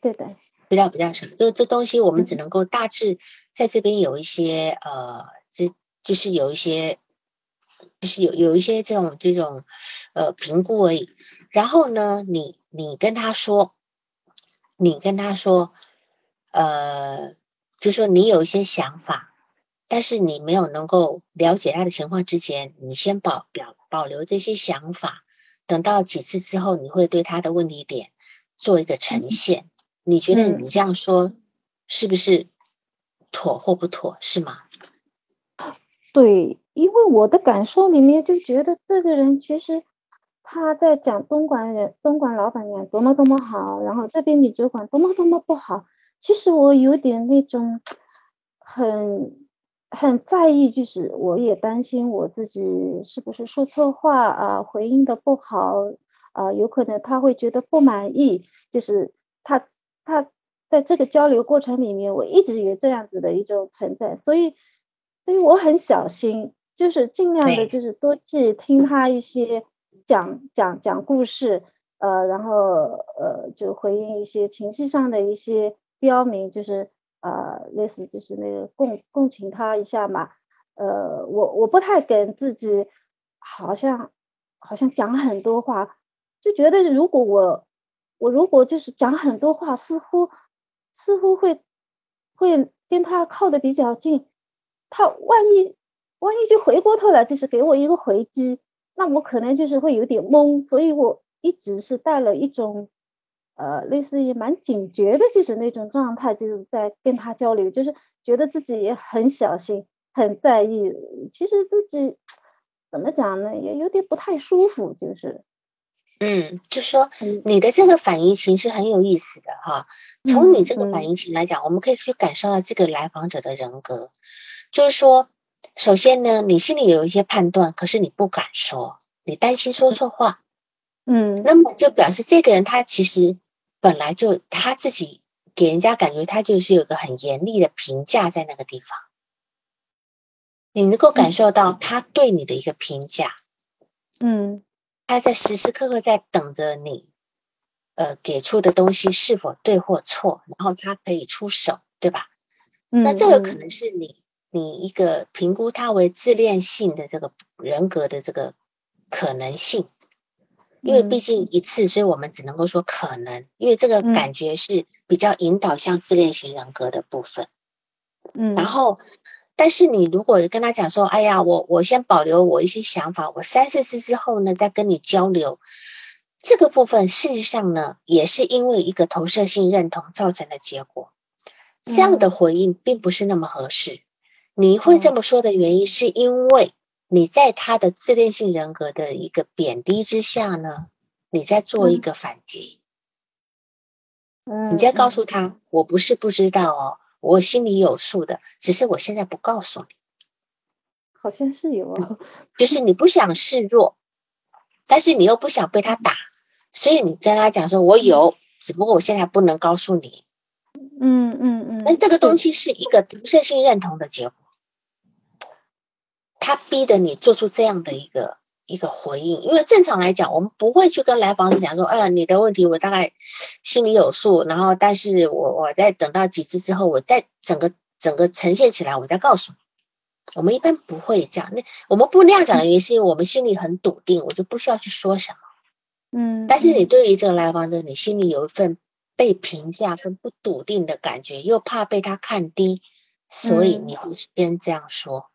对的，资料比较少，就这东西我们只能够大致在这边有一些呃，这就是有一些。就是有有一些这种这种呃评估而已，然后呢，你你跟他说，你跟他说，呃，就说你有一些想法，但是你没有能够了解他的情况之前，你先保表保留这些想法，等到几次之后，你会对他的问题点做一个呈现。你觉得你这样说是不是妥或不妥？是吗？对。因为我的感受里面就觉得这个人其实他在讲东莞人、东莞老板娘多么多么好，然后这边女主管多么多么不好。其实我有点那种很很在意，就是我也担心我自己是不是说错话啊，回应的不好啊，有可能他会觉得不满意。就是他他在这个交流过程里面，我一直有这样子的一种存在，所以所以我很小心。就是尽量的，就是多去听他一些讲讲讲故事，呃，然后呃，就回应一些情绪上的一些标明，就是呃，类似就是那个共共情他一下嘛，呃，我我不太跟自己好像好像讲很多话，就觉得如果我我如果就是讲很多话，似乎似乎会会跟他靠的比较近，他万一万一就回过头来，就是给我一个回击，那我可能就是会有点懵，所以我一直是带了一种呃类似于蛮警觉的，就是那种状态，就是在跟他交流，就是觉得自己也很小心、很在意，其实自己 怎么讲呢，也有点不太舒服，就是。嗯，就说你的这个反应情是很有意思的哈。从你这个反应情来讲，我们可以去感受到这个来访者的人格。就是说，首先呢，你心里有一些判断，可是你不敢说，你担心说错话。嗯，那么就表示这个人他其实本来就他自己给人家感觉他就是有个很严厉的评价在那个地方。你能够感受到他对你的一个评价。嗯。他在时时刻刻在等着你，呃，给出的东西是否对或错，然后他可以出手，对吧？那这个可能是你你一个评估他为自恋性的这个人格的这个可能性，因为毕竟一次，所以我们只能够说可能，因为这个感觉是比较引导向自恋型人格的部分。嗯，然后。但是你如果跟他讲说，哎呀，我我先保留我一些想法，我三四次之后呢再跟你交流，这个部分事实上呢也是因为一个投射性认同造成的结果，这样的回应并不是那么合适。你会这么说的原因，是因为你在他的自恋性人格的一个贬低之下呢，你在做一个反击，你在告诉他，我不是不知道哦。我心里有数的，只是我现在不告诉你。好像是有啊，就是你不想示弱，但是你又不想被他打，所以你跟他讲说：“我有，只不过我现在不能告诉你。”嗯嗯嗯。那这个东西是一个独设性认同的结果，他逼得你做出这样的一个。一个回应，因为正常来讲，我们不会去跟来访者讲说，哎呀，你的问题我大概心里有数，然后，但是我我在等到几次之后，我再整个整个呈现起来，我再告诉你。我们一般不会这样，那我们不那样讲的原因，是因为我们心里很笃定，我就不需要去说什么。嗯，但是你对于这个来访者，你心里有一份被评价跟不笃定的感觉，又怕被他看低，所以你会先这样说。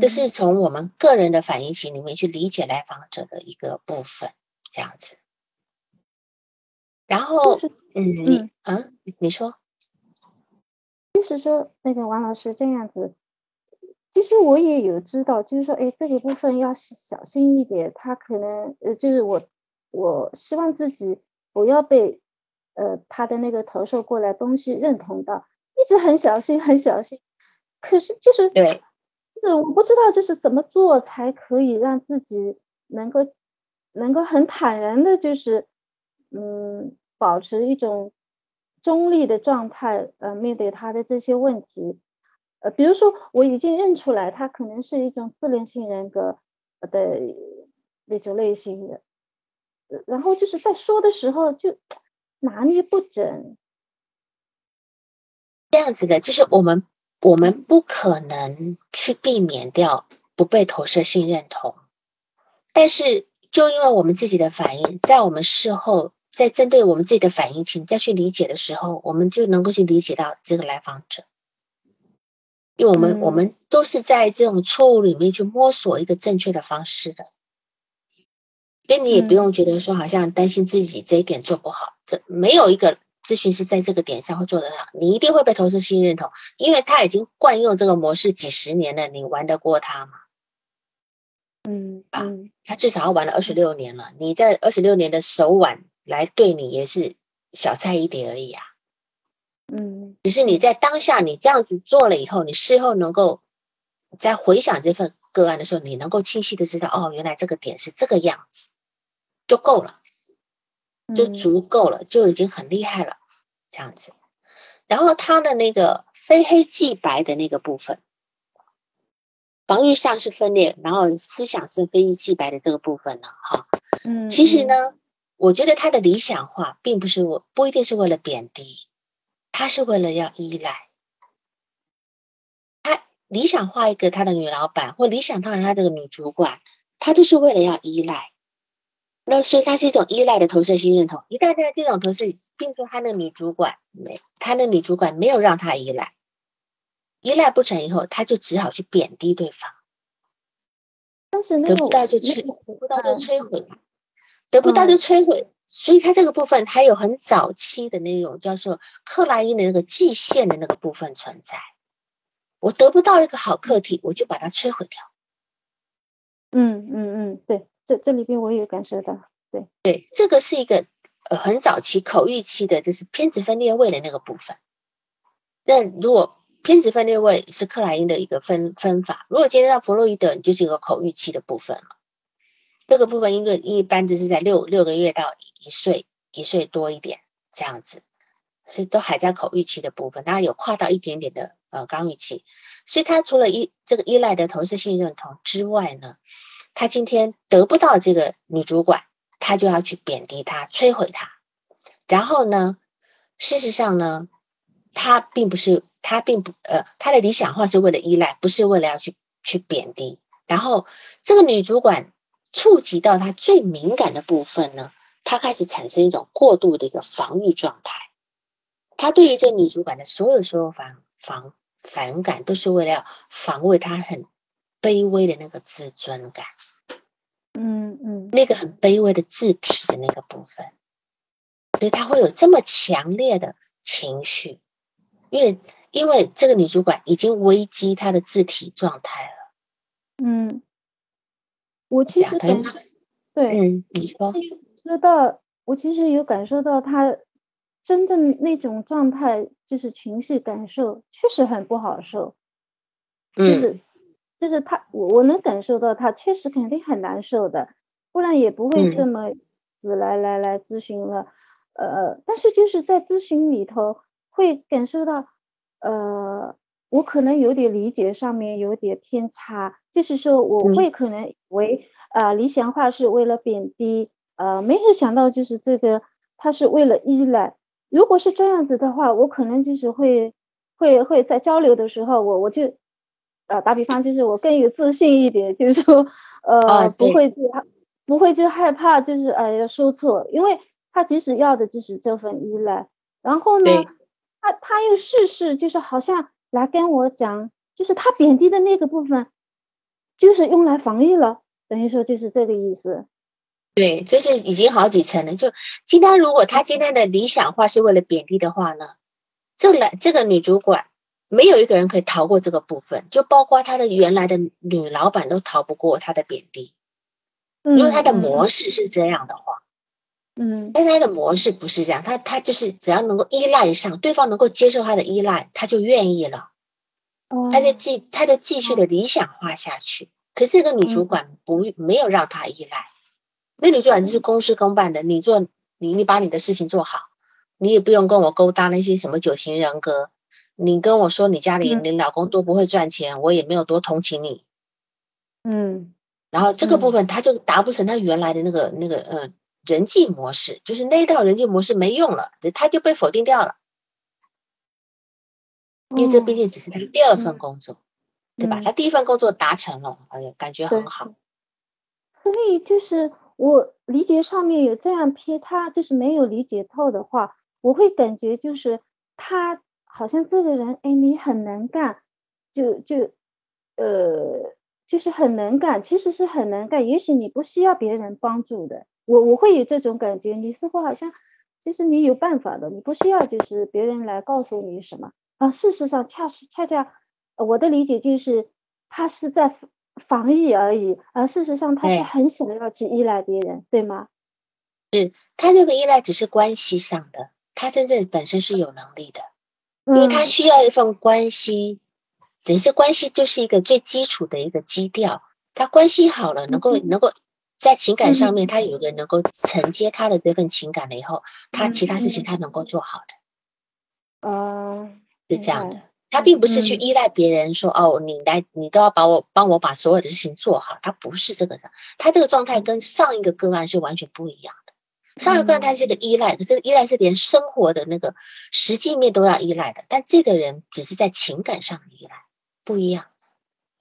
这是从我们个人的反应情里面去理解来访者的一个部分，这样子。然后，嗯，你啊，你说，就是说那个王老师这样子，其实我也有知道，就是说，哎，这个部分要小心一点。他可能，呃，就是我，我希望自己不要被，呃，他的那个投射过来东西认同到，一直很小心，很小心。可是，就是对。是我不知道，就是怎么做才可以让自己能够能够很坦然的，就是嗯，保持一种中立的状态，呃，面对他的这些问题，呃，比如说我已经认出来，他可能是一种自恋性人格的那种类型的，然后就是在说的时候就 拿捏不准，这样子的，就是我们。我们不可能去避免掉不被投射性认同，但是就因为我们自己的反应，在我们事后在针对我们自己的反应情再去理解的时候，我们就能够去理解到这个来访者，因为我们我们都是在这种错误里面去摸索一个正确的方式的，所以你也不用觉得说好像担心自己这一点做不好，这没有一个。咨询师在这个点上会做得好，你一定会被投射性认同，因为他已经惯用这个模式几十年了，你玩得过他吗？嗯啊，他至少要玩了二十六年了，你在二十六年的手腕来对你也是小菜一碟而已啊。嗯，只是你在当下你这样子做了以后，你事后能够在回想这份个案的时候，你能够清晰的知道，哦，原来这个点是这个样子，就够了。就足够了，就已经很厉害了，这样子。然后他的那个非黑即白的那个部分，防御上是分裂，然后思想是非黑即白的这个部分呢，哈，嗯，其实呢，我觉得他的理想化并不是我不一定是为了贬低，他是为了要依赖。他理想化一个他的女老板，或理想化他这个女主管，他就是为了要依赖。那所以它是一种依赖的投射性认同。一旦在这种投射，并不说他的女主管没，他的女主管没有让他依赖，依赖不成以后，他就只好去贬低对方。但是得不到就摧，得不到就摧毁，得不到就摧毁。所以他这个部分还有很早期的那种叫做克莱因的那个季线的那个部分存在。我得不到一个好客体，我就把它摧毁掉。嗯嗯嗯，对，这里边我也感受到，对对，这个是一个呃很早期口欲期的，就是偏执分裂位的那个部分。那如果偏执分裂位是克莱因的一个分分法，如果接到弗洛伊德，你就是一个口欲期的部分了。这个部分一个一般就是在六六个月到一岁一岁多一点这样子，所以都还在口欲期的部分，当然有跨到一点点的呃刚欲期。所以他除了依这个依赖的投射性认同之外呢，他今天得不到这个女主管，他就要去贬低她、摧毁她。然后呢，事实上呢，他并不是他并不呃他的理想化是为了依赖，不是为了要去去贬低。然后这个女主管触及到他最敏感的部分呢，他开始产生一种过度的一个防御状态。他对于这女主管的所有所有防防。反感都是为了要防卫他很卑微的那个自尊感，嗯嗯，那个很卑微的字体的那个部分，所以他会有这么强烈的情绪，因为因为这个女主管已经危机她的字体状态了。嗯，我其实感对，嗯，你说。知道，我其实有感受到她。真的那种状态，就是情绪感受确实很不好受，就是就是他，我我能感受到他确实肯定很难受的，不然也不会这么子来来来咨询了。呃，但是就是在咨询里头会感受到，呃，我可能有点理解上面有点偏差，就是说我会可能为啊理想化是为了贬低，呃，没有想到就是这个他是为了依赖。如果是这样子的话，我可能就是会会会在交流的时候，我我就呃打比方，就是我更有自信一点，就是说呃不会就不会就害怕，就是哎呀说错，因为他其实要的就是这份依赖。然后呢，他他又事事就是好像来跟我讲，就是他贬低的那个部分，就是用来防御了，等于说就是这个意思。对，就是已经好几层了。就今天，如果他今天的理想化是为了贬低的话呢，这来这个女主管没有一个人可以逃过这个部分，就包括他的原来的女老板都逃不过他的贬低。如果他的模式是这样的话，嗯，但他的模式不是这样，他他就是只要能够依赖上对方，能够接受他的依赖，他就愿意了。哦，她就继他就继续的理想化下去。可是这个女主管不没有让他依赖。那女主管就是公事公办的，你做你你把你的事情做好，你也不用跟我勾搭那些什么九型人格。你跟我说你家里你老公多不会赚钱，我也没有多同情你。嗯，然后这个部分他就达不成他原来的那个那个嗯人际模式，就是那一套人际模式没用了，他就被否定掉了。因为这毕竟只是他的第二份工作，对吧？他第一份工作达成了，哎呀，感觉很好。所以就是。我理解上面有这样偏差，就是没有理解透的话，我会感觉就是他好像这个人，哎，你很能干，就就呃，就是很能干，其实是很能干，也许你不需要别人帮助的。我我会有这种感觉，你似乎好像其实你有办法的，你不需要就是别人来告诉你什么啊。事实上，恰是恰恰我的理解就是他是在。防疫而已，而事实上他是很想要去依赖别人，对吗？是他这个依赖只是关系上的，他真正本身是有能力的，因为他需要一份关系，等于是关系就是一个最基础的一个基调。他关系好了，能够能够在情感上面，他有个人能够承接他的这份情感了以后，他其他事情他能够做好的。哦，是这样的。他并不是去依赖别人，说哦，你来，你都要把我帮我把所有的事情做好。他不是这个的，他这个状态跟上一个个案是完全不一样的。上一个他是个依赖，可是依赖是连生活的那个实际面都要依赖的，但这个人只是在情感上的依赖，不一样。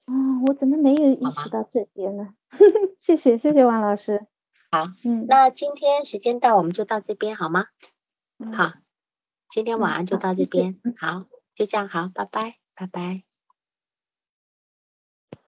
哦，我怎么没有意识到这点呢？谢谢，谢谢王老师。好，嗯，那今天时间到，我们就到这边好吗？好，今天晚上就到这边，好，就这样，好，拜拜，拜拜。